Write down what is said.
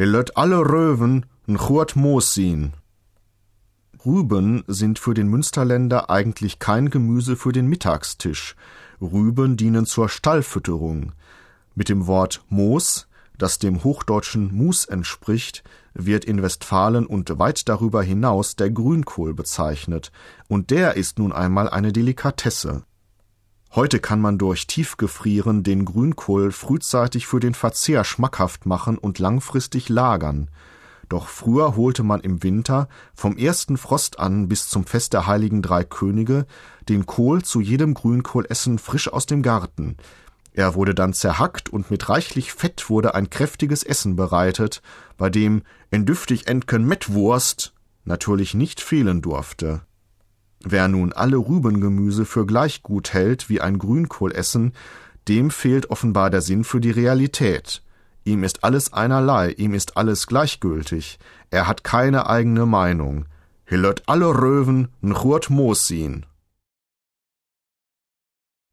He löt alle Röwen n Churt Moos sien. Rüben sind für den Münsterländer eigentlich kein Gemüse für den Mittagstisch. Rüben dienen zur Stallfütterung. Mit dem Wort Moos, das dem hochdeutschen Mus entspricht, wird in Westfalen und weit darüber hinaus der Grünkohl bezeichnet, und der ist nun einmal eine Delikatesse. Heute kann man durch Tiefgefrieren den Grünkohl frühzeitig für den Verzehr schmackhaft machen und langfristig lagern. Doch früher holte man im Winter, vom ersten Frost an bis zum Fest der Heiligen Drei Könige, den Kohl zu jedem Grünkohlessen frisch aus dem Garten. Er wurde dann zerhackt und mit reichlich Fett wurde ein kräftiges Essen bereitet, bei dem en düftig Entken Mettwurst natürlich nicht fehlen durfte. Wer nun alle Rübengemüse für gleich gut hält wie ein Grünkohlessen, dem fehlt offenbar der Sinn für die Realität. Ihm ist alles einerlei, ihm ist alles gleichgültig. Er hat keine eigene Meinung. Hillert alle Röwen n Churt Moos sien.